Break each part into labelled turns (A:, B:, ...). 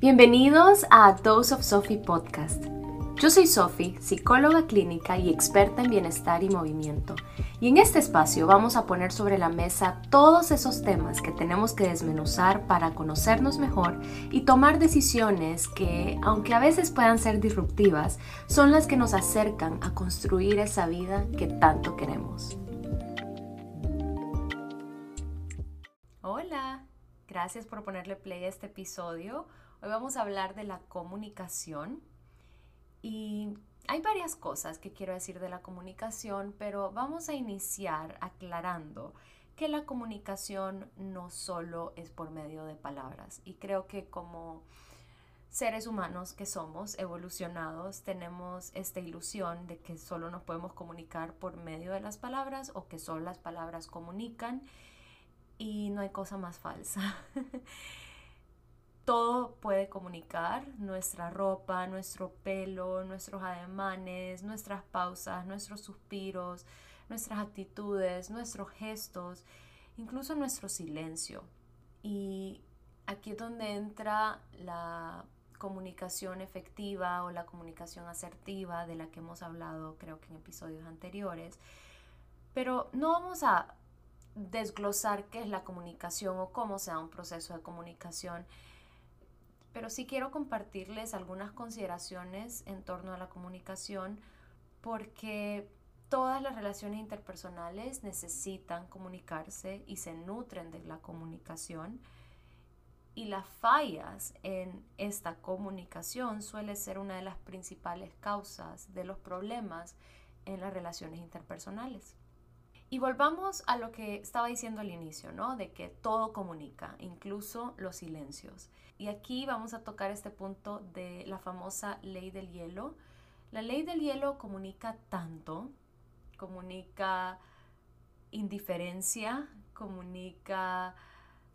A: Bienvenidos a Dose of Sophie Podcast. Yo soy Sophie, psicóloga clínica y experta en bienestar y movimiento. Y en este espacio vamos a poner sobre la mesa todos esos temas que tenemos que desmenuzar para conocernos mejor y tomar decisiones que, aunque a veces puedan ser disruptivas, son las que nos acercan a construir esa vida que tanto queremos. Hola, gracias por ponerle play a este episodio. Hoy vamos a hablar de la comunicación y hay varias cosas que quiero decir de la comunicación, pero vamos a iniciar aclarando que la comunicación no solo es por medio de palabras y creo que como seres humanos que somos evolucionados tenemos esta ilusión de que solo nos podemos comunicar por medio de las palabras o que solo las palabras comunican y no hay cosa más falsa. todo puede comunicar, nuestra ropa, nuestro pelo, nuestros ademanes, nuestras pausas, nuestros suspiros, nuestras actitudes, nuestros gestos, incluso nuestro silencio. Y aquí es donde entra la comunicación efectiva o la comunicación asertiva de la que hemos hablado creo que en episodios anteriores. Pero no vamos a desglosar qué es la comunicación o cómo se da un proceso de comunicación pero sí quiero compartirles algunas consideraciones en torno a la comunicación porque todas las relaciones interpersonales necesitan comunicarse y se nutren de la comunicación y las fallas en esta comunicación suele ser una de las principales causas de los problemas en las relaciones interpersonales. Y volvamos a lo que estaba diciendo al inicio, ¿no? De que todo comunica, incluso los silencios. Y aquí vamos a tocar este punto de la famosa ley del hielo. La ley del hielo comunica tanto, comunica indiferencia, comunica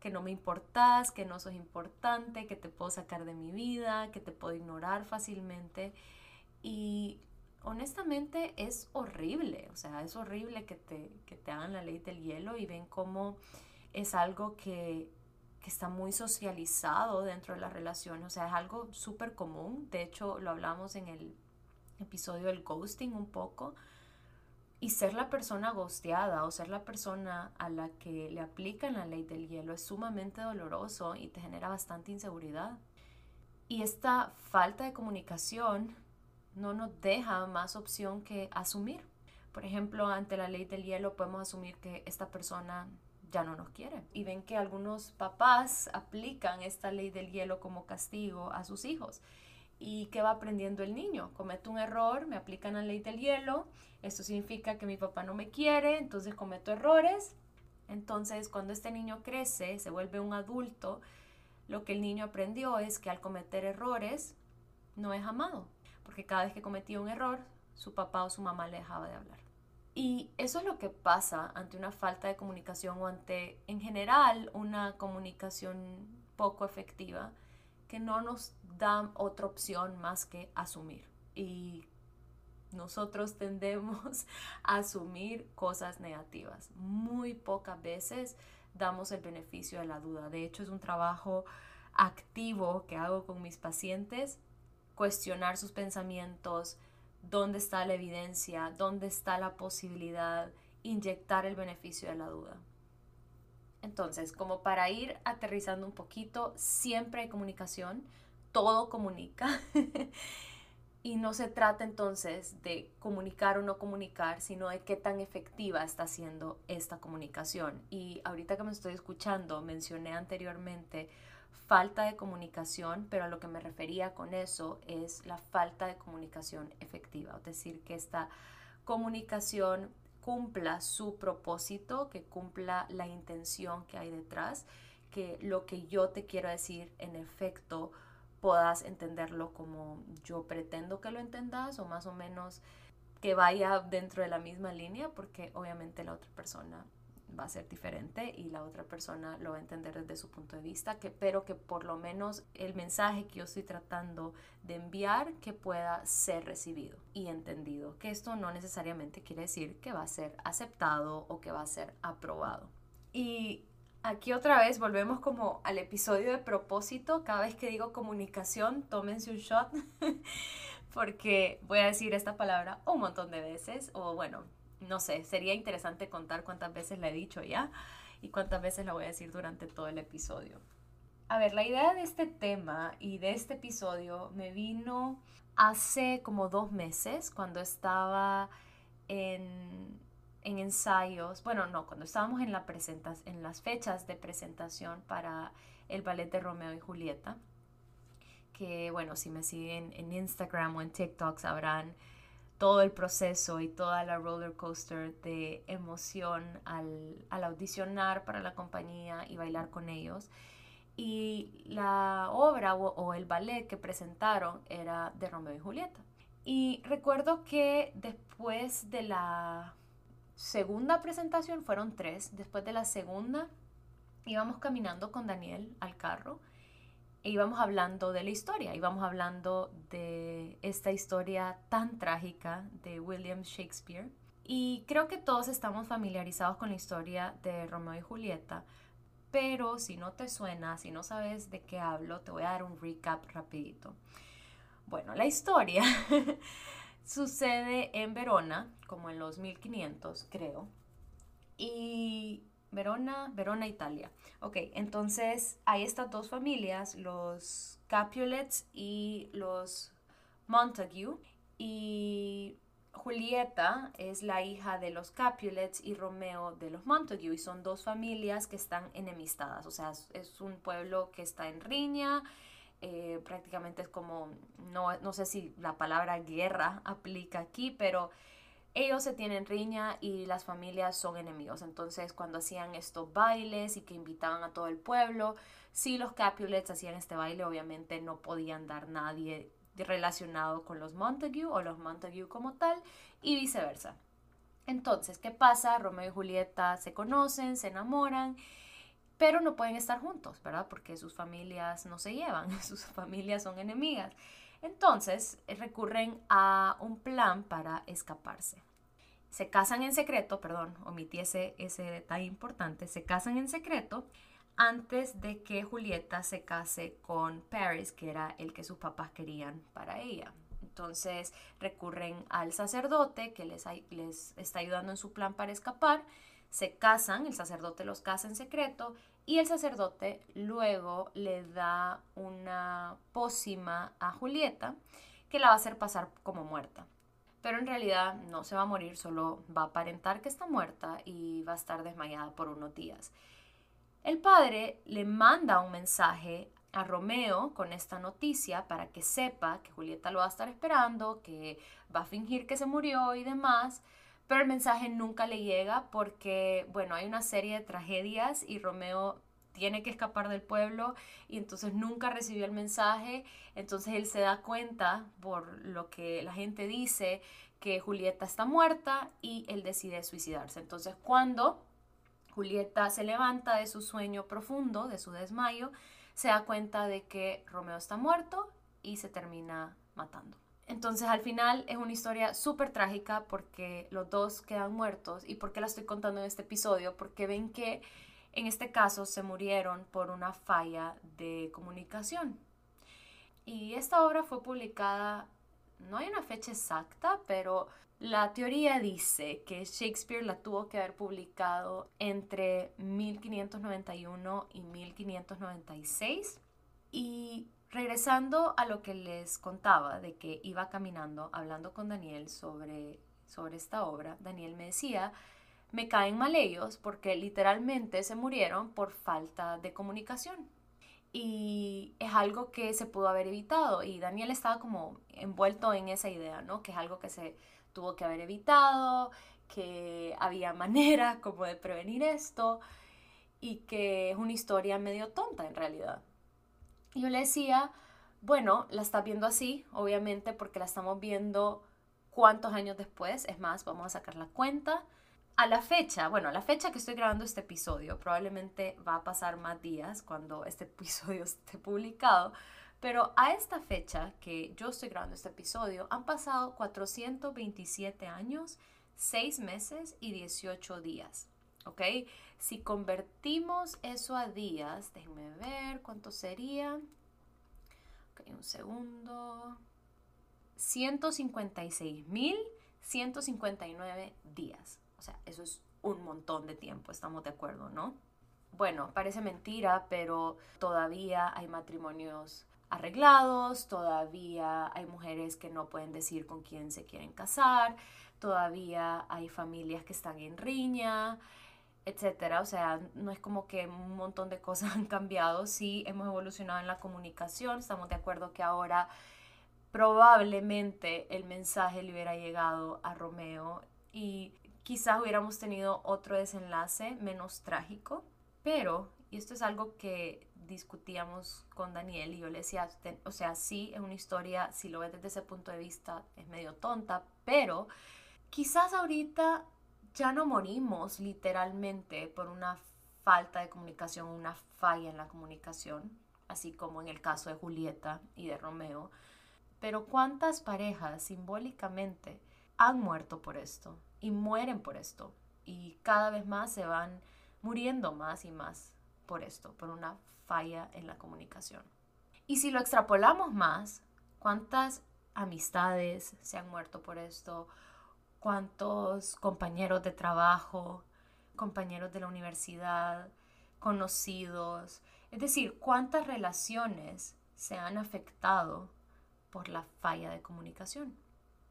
A: que no me importas, que no sos importante, que te puedo sacar de mi vida, que te puedo ignorar fácilmente. Y honestamente es horrible, o sea, es horrible que te, que te hagan la ley del hielo y ven cómo es algo que, que está muy socializado dentro de la relación, o sea, es algo súper común, de hecho lo hablamos en el episodio del ghosting un poco, y ser la persona ghosteada o ser la persona a la que le aplican la ley del hielo es sumamente doloroso y te genera bastante inseguridad. Y esta falta de comunicación no nos deja más opción que asumir. Por ejemplo, ante la ley del hielo podemos asumir que esta persona ya no nos quiere. Y ven que algunos papás aplican esta ley del hielo como castigo a sus hijos. ¿Y qué va aprendiendo el niño? Cometo un error, me aplican la ley del hielo, esto significa que mi papá no me quiere, entonces cometo errores. Entonces, cuando este niño crece, se vuelve un adulto, lo que el niño aprendió es que al cometer errores no es amado porque cada vez que cometía un error, su papá o su mamá le dejaba de hablar. Y eso es lo que pasa ante una falta de comunicación o ante, en general, una comunicación poco efectiva que no nos da otra opción más que asumir. Y nosotros tendemos a asumir cosas negativas. Muy pocas veces damos el beneficio de la duda. De hecho, es un trabajo activo que hago con mis pacientes cuestionar sus pensamientos, dónde está la evidencia, dónde está la posibilidad, inyectar el beneficio de la duda. Entonces, como para ir aterrizando un poquito, siempre hay comunicación, todo comunica. y no se trata entonces de comunicar o no comunicar, sino de qué tan efectiva está siendo esta comunicación. Y ahorita que me estoy escuchando, mencioné anteriormente falta de comunicación, pero a lo que me refería con eso es la falta de comunicación efectiva, es decir, que esta comunicación cumpla su propósito, que cumpla la intención que hay detrás, que lo que yo te quiero decir en efecto puedas entenderlo como yo pretendo que lo entendas o más o menos que vaya dentro de la misma línea porque obviamente la otra persona va a ser diferente y la otra persona lo va a entender desde su punto de vista, que, pero que por lo menos el mensaje que yo estoy tratando de enviar que pueda ser recibido y entendido, que esto no necesariamente quiere decir que va a ser aceptado o que va a ser aprobado. Y Aquí otra vez volvemos como al episodio de propósito. Cada vez que digo comunicación, tómense un shot. porque voy a decir esta palabra un montón de veces. O bueno, no sé, sería interesante contar cuántas veces la he dicho ya y cuántas veces la voy a decir durante todo el episodio. A ver, la idea de este tema y de este episodio me vino hace como dos meses cuando estaba en en ensayos, bueno, no, cuando estábamos en, la en las fechas de presentación para el ballet de Romeo y Julieta, que bueno, si me siguen en Instagram o en TikTok sabrán todo el proceso y toda la roller coaster de emoción al, audicionar para la compañía y bailar con ellos. Y la obra o, el ballet que presentaron era de Romeo y Julieta. Y recuerdo que después de la segunda presentación, fueron tres, después de la segunda íbamos caminando con Daniel al carro íbamos hablando de la historia, íbamos hablando de esta historia tan trágica de William Shakespeare. Y creo que todos estamos familiarizados con la historia de Romeo y Julieta, pero si no te suena, si no sabes de qué hablo, te voy a dar un recap rapidito. Bueno, la historia Sucede en Verona, como en los 1500, creo. Y Verona, Verona, Italia. Ok, entonces hay estas dos familias, los Capulets y los Montague. Y Julieta es la hija de los Capulets y Romeo de los Montague. Y son dos familias que están enemistadas. O sea, es un pueblo que está en riña eh, prácticamente es como, no, no sé si la palabra guerra aplica aquí, pero ellos se tienen riña y las familias son enemigos. Entonces, cuando hacían estos bailes y que invitaban a todo el pueblo, si los Capulets hacían este baile, obviamente no podían dar nadie relacionado con los Montague o los Montague como tal, y viceversa. Entonces, ¿qué pasa? Romeo y Julieta se conocen, se enamoran pero no pueden estar juntos, ¿verdad? Porque sus familias no se llevan, sus familias son enemigas. Entonces eh, recurren a un plan para escaparse. Se casan en secreto, perdón, omití ese, ese detalle importante, se casan en secreto antes de que Julieta se case con Paris, que era el que sus papás querían para ella. Entonces recurren al sacerdote que les, les está ayudando en su plan para escapar se casan, el sacerdote los casa en secreto y el sacerdote luego le da una pócima a Julieta que la va a hacer pasar como muerta. Pero en realidad no se va a morir, solo va a aparentar que está muerta y va a estar desmayada por unos días. El padre le manda un mensaje a Romeo con esta noticia para que sepa que Julieta lo va a estar esperando, que va a fingir que se murió y demás, pero el mensaje nunca le llega porque, bueno, hay una serie de tragedias y Romeo tiene que escapar del pueblo y entonces nunca recibió el mensaje, entonces él se da cuenta por lo que la gente dice que Julieta está muerta y él decide suicidarse. Entonces cuando Julieta se levanta de su sueño profundo, de su desmayo, se da cuenta de que Romeo está muerto y se termina matando. Entonces al final es una historia súper trágica porque los dos quedan muertos. ¿Y por qué la estoy contando en este episodio? Porque ven que en este caso se murieron por una falla de comunicación. Y esta obra fue publicada, no hay una fecha exacta, pero la teoría dice que Shakespeare la tuvo que haber publicado entre 1591 y 1596. Y Regresando a lo que les contaba de que iba caminando hablando con Daniel sobre, sobre esta obra, Daniel me decía, me caen mal ellos porque literalmente se murieron por falta de comunicación. Y es algo que se pudo haber evitado y Daniel estaba como envuelto en esa idea, ¿no? Que es algo que se tuvo que haber evitado, que había manera como de prevenir esto y que es una historia medio tonta en realidad. Yo le decía, bueno, la estás viendo así, obviamente, porque la estamos viendo cuántos años después. Es más, vamos a sacar la cuenta. A la fecha, bueno, a la fecha que estoy grabando este episodio, probablemente va a pasar más días cuando este episodio esté publicado, pero a esta fecha que yo estoy grabando este episodio, han pasado 427 años, 6 meses y 18 días. ¿Ok? Si convertimos eso a días, déjenme ver cuánto sería. Ok, un segundo. 156.159 días. O sea, eso es un montón de tiempo, estamos de acuerdo, ¿no? Bueno, parece mentira, pero todavía hay matrimonios arreglados, todavía hay mujeres que no pueden decir con quién se quieren casar, todavía hay familias que están en riña, etcétera. O sea, no es como que un montón de cosas han cambiado, sí hemos evolucionado en la comunicación, estamos de acuerdo que ahora probablemente el mensaje le hubiera llegado a Romeo y quizás hubiéramos tenido otro desenlace menos trágico, pero, y esto es algo que discutíamos con Daniel y yo le decía, o sea, sí, es una historia, si lo ves desde ese punto de vista, es medio tonta, pero quizás ahorita ya no morimos literalmente por una falta de comunicación, una falla en la comunicación, así como en el caso de Julieta y de Romeo, pero ¿cuántas parejas simbólicamente han muerto por esto y mueren por esto? Y cada vez más se van muriendo más y más por esto, por una falla en la comunicación. Y si lo extrapolamos más, ¿cuántas amistades se han muerto por esto? ¿Cuántos compañeros de trabajo, compañeros de la universidad, conocidos? Es decir, ¿cuántas relaciones se han afectado por la falla de comunicación.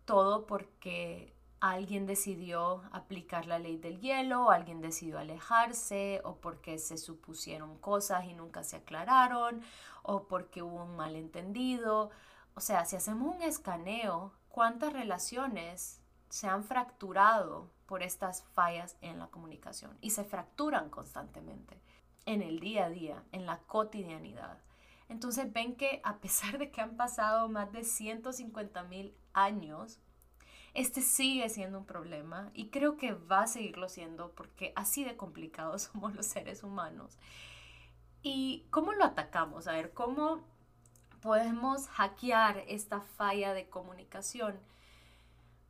A: Todo porque alguien decidió aplicar la ley del hielo, alguien decidió alejarse, o porque se supusieron cosas y nunca se aclararon, o porque hubo un malentendido. O sea, si hacemos un escaneo, ¿cuántas relaciones se han fracturado por estas fallas en la comunicación? Y se fracturan constantemente en el día a día, en la cotidianidad. Entonces ven que a pesar de que han pasado más de 150 mil años, este sigue siendo un problema y creo que va a seguirlo siendo porque así de complicados somos los seres humanos. ¿Y cómo lo atacamos? A ver, ¿cómo podemos hackear esta falla de comunicación?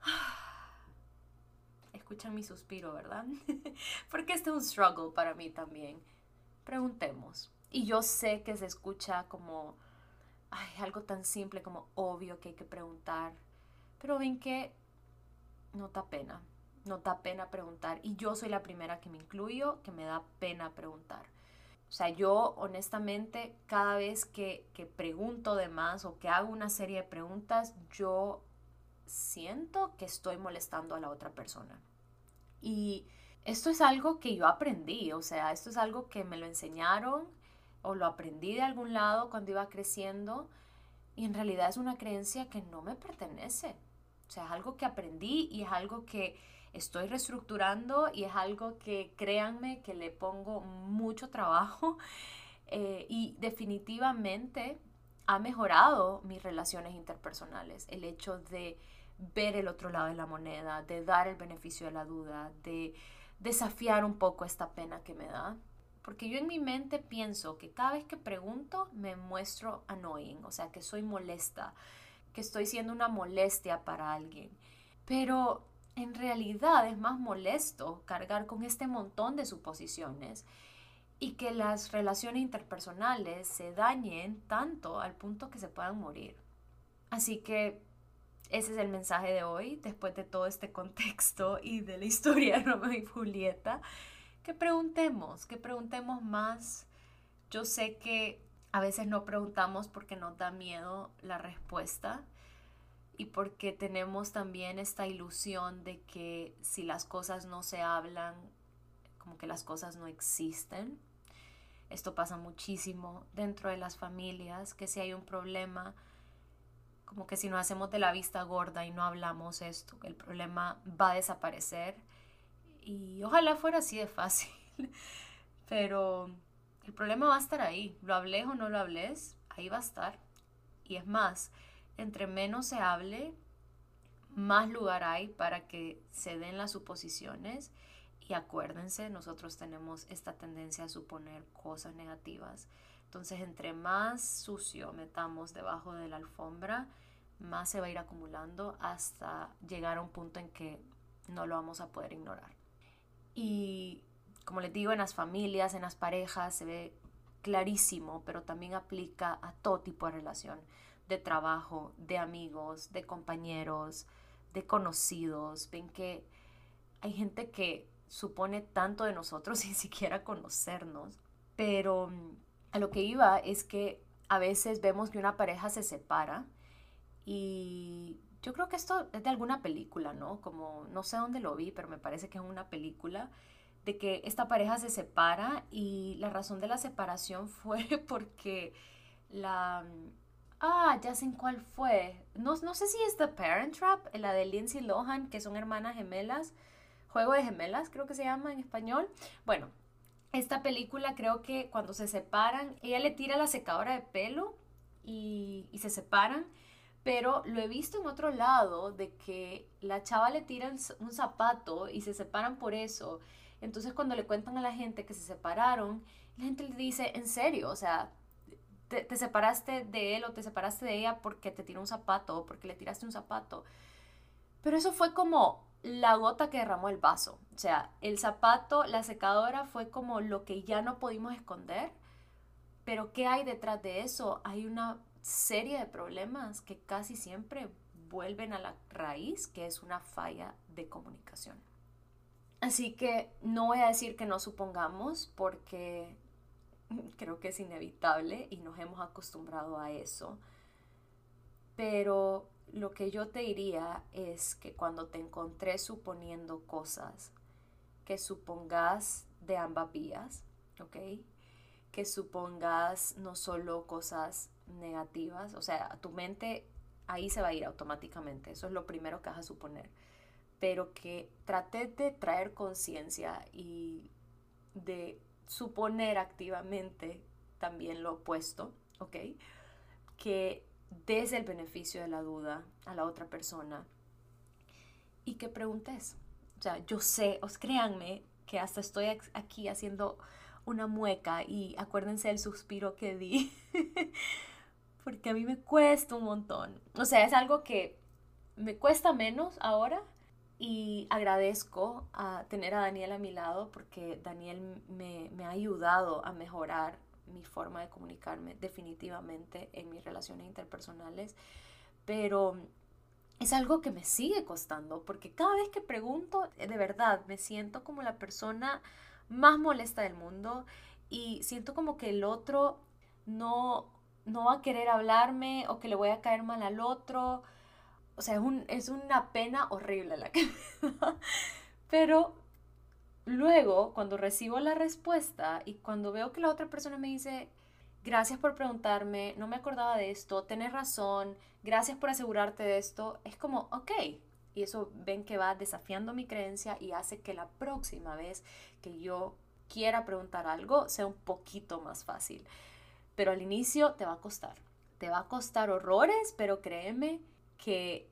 A: Escuchan mi suspiro, ¿verdad? porque este es un struggle para mí también. Preguntemos. Y yo sé que se escucha como ay, algo tan simple como obvio que hay que preguntar. Pero ven que no da pena, no da pena preguntar. Y yo soy la primera que me incluyo, que me da pena preguntar. O sea, yo honestamente cada vez que, que pregunto de más o que hago una serie de preguntas, yo siento que estoy molestando a la otra persona. Y esto es algo que yo aprendí, o sea, esto es algo que me lo enseñaron o lo aprendí de algún lado cuando iba creciendo y en realidad es una creencia que no me pertenece. O sea, es algo que aprendí y es algo que estoy reestructurando y es algo que créanme que le pongo mucho trabajo eh, y definitivamente ha mejorado mis relaciones interpersonales. El hecho de ver el otro lado de la moneda, de dar el beneficio de la duda, de desafiar un poco esta pena que me da. Porque yo en mi mente pienso que cada vez que pregunto me muestro annoying, o sea, que soy molesta, que estoy siendo una molestia para alguien. Pero en realidad es más molesto cargar con este montón de suposiciones y que las relaciones interpersonales se dañen tanto al punto que se puedan morir. Así que ese es el mensaje de hoy, después de todo este contexto y de la historia de Romeo y Julieta que preguntemos, que preguntemos más. Yo sé que a veces no preguntamos porque nos da miedo la respuesta y porque tenemos también esta ilusión de que si las cosas no se hablan, como que las cosas no existen. Esto pasa muchísimo dentro de las familias, que si hay un problema, como que si nos hacemos de la vista gorda y no hablamos esto, el problema va a desaparecer y ojalá fuera así de fácil. Pero el problema va a estar ahí. Lo hables o no lo hables, ahí va a estar. Y es más, entre menos se hable, más lugar hay para que se den las suposiciones. Y acuérdense, nosotros tenemos esta tendencia a suponer cosas negativas. Entonces, entre más sucio metamos debajo de la alfombra, más se va a ir acumulando hasta llegar a un punto en que no lo vamos a poder ignorar. Y como les digo, en las familias, en las parejas, se ve clarísimo, pero también aplica a todo tipo de relación, de trabajo, de amigos, de compañeros, de conocidos. Ven que hay gente que supone tanto de nosotros sin siquiera conocernos, pero mm, a lo que iba es que a veces vemos que una pareja se separa y yo creo que esto es de alguna película, ¿no? Como no sé dónde lo vi, pero me parece que es una película de que esta pareja se separa y la razón de la separación fue porque la... Ah, ya sé en cuál fue. No, no sé si es The Parent Trap, la de Lindsay Lohan, que son hermanas gemelas. Juego de gemelas, creo que se llama en español. Bueno, esta película creo que cuando se separan, ella le tira la secadora de pelo y, se separan pero lo he visto en otro lado de que la chava le tira un zapato y se separan por eso. Entonces cuando le cuentan a la gente que se separaron, la gente le dice, en serio, o sea, te, te separaste de él o te separaste de ella porque te tiró un zapato o porque le tiraste un zapato. Pero eso fue como la gota que derramó el vaso. O sea, el zapato, la secadora fue como lo que ya no pudimos esconder. Pero ¿qué hay detrás de eso? Hay una serie de problemas que casi siempre vuelven a la raíz, que es una falla de comunicación. Así que no voy a decir que no supongamos porque creo que es inevitable y nos hemos acostumbrado a eso. Pero lo que yo te diría es que cuando te encontré suponiendo cosas, que supongas de ambas vías, ¿ok? Que supongas no solo cosas negativas, o sea, tu mente ahí se va a ir automáticamente, eso es lo primero que vas a suponer, pero que trate de traer conciencia y de suponer activamente también lo opuesto, ¿ok? Que des el beneficio de la duda a la otra persona y que preguntes. O sea, yo sé, os créanme que hasta estoy aquí haciendo una mueca y acuérdense del suspiro que di porque a mí me cuesta un montón. O sea, es algo que me cuesta menos ahora y agradezco a tener a Daniel a mi lado porque Daniel me, me ha ayudado a mejorar mi forma de comunicarme definitivamente en mis relaciones interpersonales, pero es algo que me sigue costando porque cada vez que pregunto, de verdad, me siento como la persona más molesta del mundo y siento como que el otro no no va a querer hablarme o que le voy a caer mal al otro. O sea, es, un, es una pena horrible la que. Pero luego, cuando recibo la respuesta y cuando veo que la otra persona me dice, gracias por preguntarme, no me acordaba de esto, tenés razón, gracias por asegurarte de esto, es como, ok. Y eso ven que va desafiando mi creencia y hace que la próxima vez que yo quiera preguntar algo sea un poquito más fácil pero al inicio te va a costar. Te va a costar horrores, pero créeme que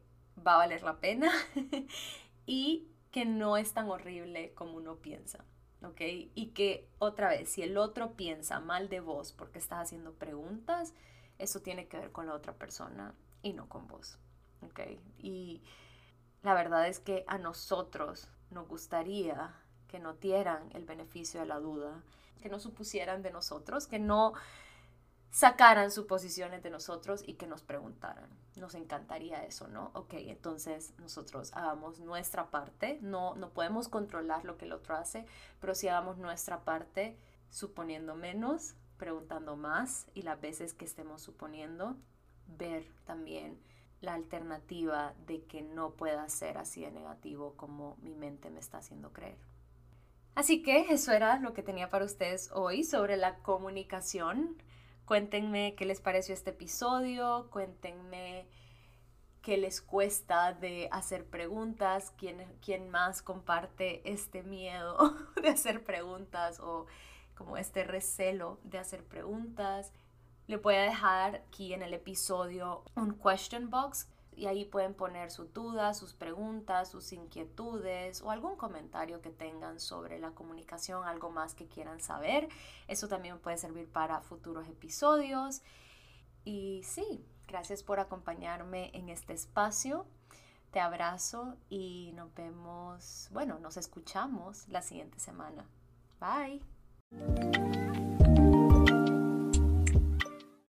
A: va a valer la pena y que no es tan horrible como uno piensa. ¿Ok? Y que otra vez, si el otro piensa mal de vos porque estás haciendo preguntas, eso tiene que ver con la otra persona y no con vos. ¿Ok? Y la verdad es que a nosotros nos gustaría que no dieran el beneficio de la duda, que no supusieran de nosotros, que no sacaran suposiciones de nosotros y que nos preguntaran. Nos encantaría eso, ¿no? Ok, entonces nosotros hagamos nuestra parte, no, no podemos controlar lo que el otro hace, pero si hagamos nuestra parte suponiendo menos, preguntando más y las veces que estemos suponiendo, ver también la alternativa de que no pueda ser así de negativo como mi mente me está haciendo creer. Así que eso era lo que tenía para ustedes hoy sobre la comunicación. Cuéntenme qué les pareció este episodio, cuéntenme qué les cuesta de hacer preguntas, quién, quién más comparte este miedo de hacer preguntas o como este recelo de hacer preguntas. Le voy a dejar aquí en el episodio un question box y ahí pueden poner sus dudas, sus preguntas, sus inquietudes o algún comentario que tengan sobre la comunicación, algo más que quieran saber. Eso también puede servir para futuros episodios. Y sí, gracias por acompañarme en este espacio. Te abrazo y nos vemos, bueno, nos escuchamos la siguiente semana. Bye.